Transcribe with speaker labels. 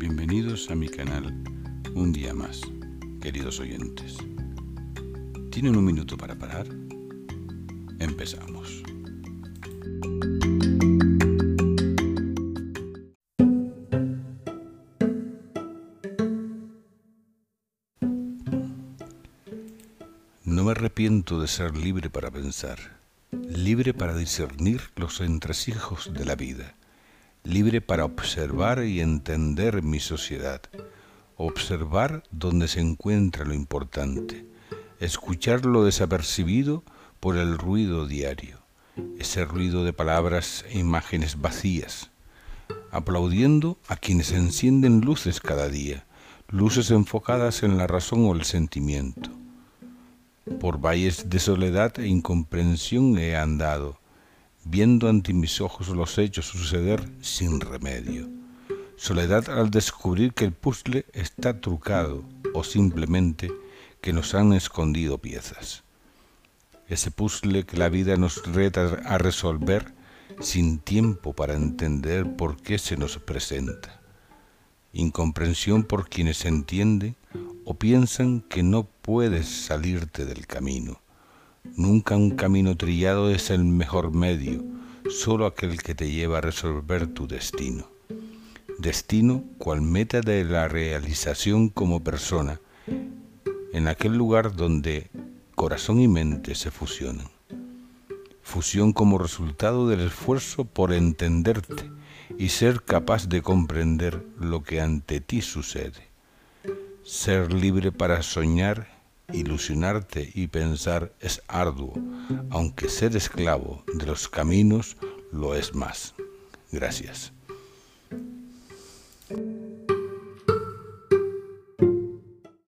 Speaker 1: bienvenidos a mi canal un día más, queridos oyentes. ¿Tienen un minuto para parar? Empezamos. No me arrepiento de ser libre para pensar, libre para discernir los entresijos de la vida libre para observar y entender mi sociedad, observar dónde se encuentra lo importante, escuchar lo desapercibido por el ruido diario, ese ruido de palabras e imágenes vacías, aplaudiendo a quienes encienden luces cada día, luces enfocadas en la razón o el sentimiento. Por valles de soledad e incomprensión he andado, viendo ante mis ojos los hechos suceder sin remedio. Soledad al descubrir que el puzzle está trucado o simplemente que nos han escondido piezas. Ese puzzle que la vida nos reta a resolver sin tiempo para entender por qué se nos presenta. Incomprensión por quienes entienden o piensan que no puedes salirte del camino Nunca un camino trillado es el mejor medio, solo aquel que te lleva a resolver tu destino. Destino cual meta de la realización como persona, en aquel lugar donde corazón y mente se fusionan. Fusión como resultado del esfuerzo por entenderte y ser capaz de comprender lo que ante ti sucede. Ser libre para soñar ilusionarte y pensar es arduo, aunque ser esclavo de los caminos lo es más. Gracias.